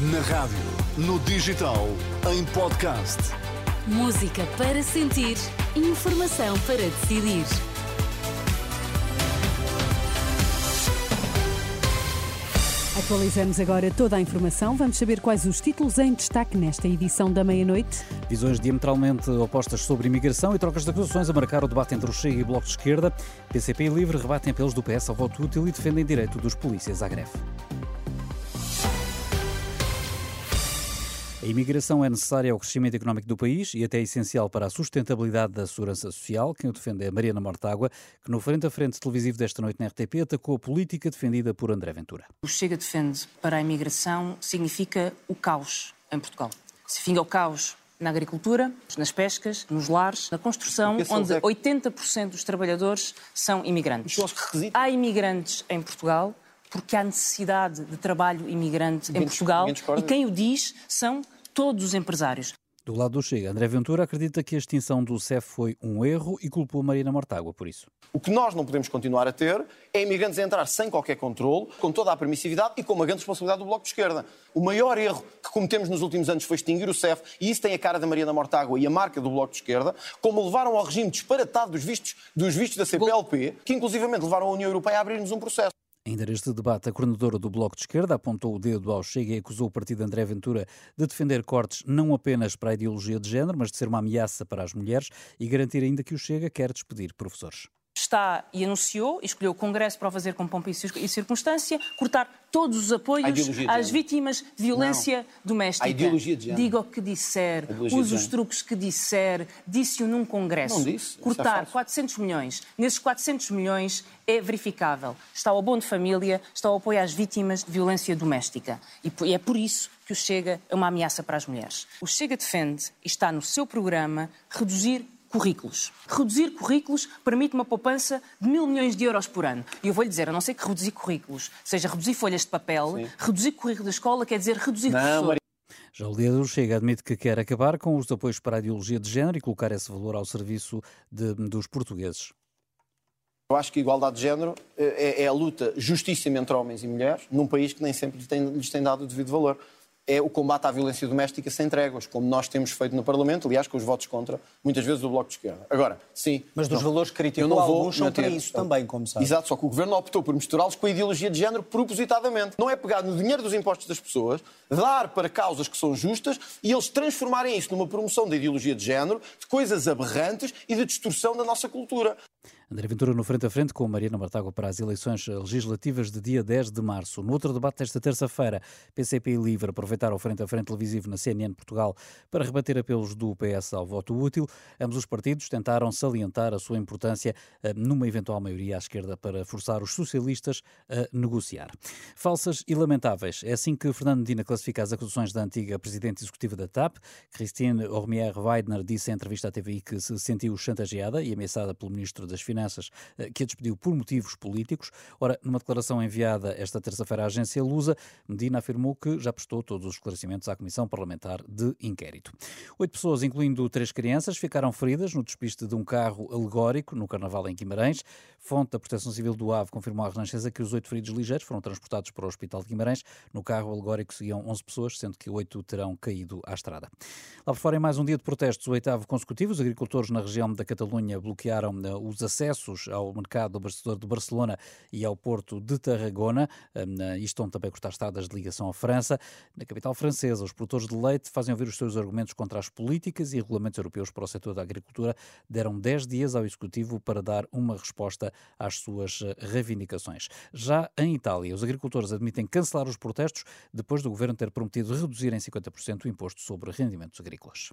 Na rádio, no digital, em podcast. Música para sentir, informação para decidir. Atualizamos agora toda a informação. Vamos saber quais os títulos em destaque nesta edição da meia-noite. Visões diametralmente opostas sobre imigração e trocas de acusações a marcar o debate entre o Chega e o Bloco de Esquerda. PCP e Livre rebatem apelos do PS ao voto útil e defendem direito dos polícias à greve. A imigração é necessária ao crescimento económico do país e até essencial para a sustentabilidade da segurança social. Quem o defende é Mariana Mortágua, que no frente a frente televisivo desta noite na RTP atacou a política defendida por André Ventura. O Chega defende para a imigração significa o caos em Portugal. Se finga o caos na agricultura, nas pescas, nos lares, na construção, onde 80% dos trabalhadores são imigrantes. Há imigrantes em Portugal porque há necessidade de trabalho imigrante em Portugal e quem o diz são todos os empresários. Do lado do Chega, André Ventura acredita que a extinção do CEF foi um erro e culpou Marina Mortágua por isso. O que nós não podemos continuar a ter é imigrantes a entrar sem qualquer controle, com toda a permissividade e com uma grande responsabilidade do Bloco de Esquerda. O maior erro que cometemos nos últimos anos foi extinguir o CEF, e isso tem a cara da Mariana Mortágua e a marca do Bloco de Esquerda, como levaram ao regime disparatado dos vistos, dos vistos da CPLP, que inclusivamente levaram a União Europeia a abrir-nos um processo. Ainda neste debate, a coordenadora do Bloco de Esquerda apontou o dedo ao Chega e acusou o partido André Ventura de defender cortes não apenas para a ideologia de género, mas de ser uma ameaça para as mulheres e garantir ainda que o Chega quer despedir professores está e anunciou, e escolheu o Congresso para o fazer com pompa e circunstância, cortar todos os apoios às vítimas de violência não. doméstica. A ideologia de género. Diga o que disser, use os truques que disser, disse-o num Congresso. Não disse. Cortar é 400 milhões. Nesses 400 milhões é verificável. Está o abono de família, está o apoio às vítimas de violência doméstica. E é por isso que o Chega é uma ameaça para as mulheres. O Chega defende, e está no seu programa, reduzir currículos. Reduzir currículos permite uma poupança de mil milhões de euros por ano. E eu vou-lhe dizer, a não ser que reduzir currículos seja reduzir folhas de papel, Sim. reduzir currículo da escola quer dizer reduzir não, professores. Já o líder Chega admite que quer acabar com os apoios para a ideologia de género e colocar esse valor ao serviço de, dos portugueses. Eu acho que a igualdade de género é, é a luta justíssima entre homens e mulheres num país que nem sempre lhes tem, lhes tem dado o devido valor é o combate à violência doméstica sem tréguas, como nós temos feito no Parlamento, aliás, com os votos contra, muitas vezes, do Bloco de Esquerda. Agora, sim... Mas dos não, valores críticos, eu não vou alguns são para isso também, como sabe. Exato, só que o Governo optou por misturá-los com a ideologia de género propositadamente. Não é pegar no dinheiro dos impostos das pessoas, dar para causas que são justas e eles transformarem isso numa promoção da ideologia de género, de coisas aberrantes e de distorção da nossa cultura. André Ventura no frente a frente com Mariana Martago para as eleições legislativas de dia 10 de março. No outro debate desta terça-feira, PCP e Livre aproveitaram o frente a frente televisivo na CNN Portugal para rebater apelos do PS ao voto útil. Ambos os partidos tentaram salientar a sua importância eh, numa eventual maioria à esquerda para forçar os socialistas a negociar. Falsas e lamentáveis. É assim que Fernando Medina classifica as acusações da antiga presidente executiva da TAP. Christine Ormier Weidner disse em entrevista à TVI que se sentiu chantageada e ameaçada pelo ministro das Finanças Finanças, eh, que a despediu por motivos políticos. Ora, numa declaração enviada esta terça-feira à agência Lusa, Medina afirmou que já prestou todos os esclarecimentos à Comissão Parlamentar de Inquérito. Oito pessoas, incluindo três crianças, ficaram feridas no despiste de um carro alegórico no Carnaval em Guimarães. Fonte da Proteção Civil do AVE confirmou à Renascença que os oito feridos ligeiros foram transportados para o Hospital de Guimarães. No carro alegórico seguiam 11 pessoas, sendo que oito terão caído à estrada. Lá por fora, em mais um dia de protestos, o oitavo consecutivo, os agricultores na região da Catalunha bloquearam eh, os acessos acessos ao mercado abastecedor de Barcelona e ao porto de Tarragona. Hum, e estão também a cortar estradas de ligação à França. Na capital francesa, os produtores de leite fazem ouvir os seus argumentos contra as políticas e regulamentos europeus para o setor da agricultura. Deram 10 dias ao Executivo para dar uma resposta às suas eh, reivindicações. Já em Itália, os agricultores admitem cancelar os protestos depois do governo ter prometido reduzir em 50% o imposto sobre rendimentos agrícolas.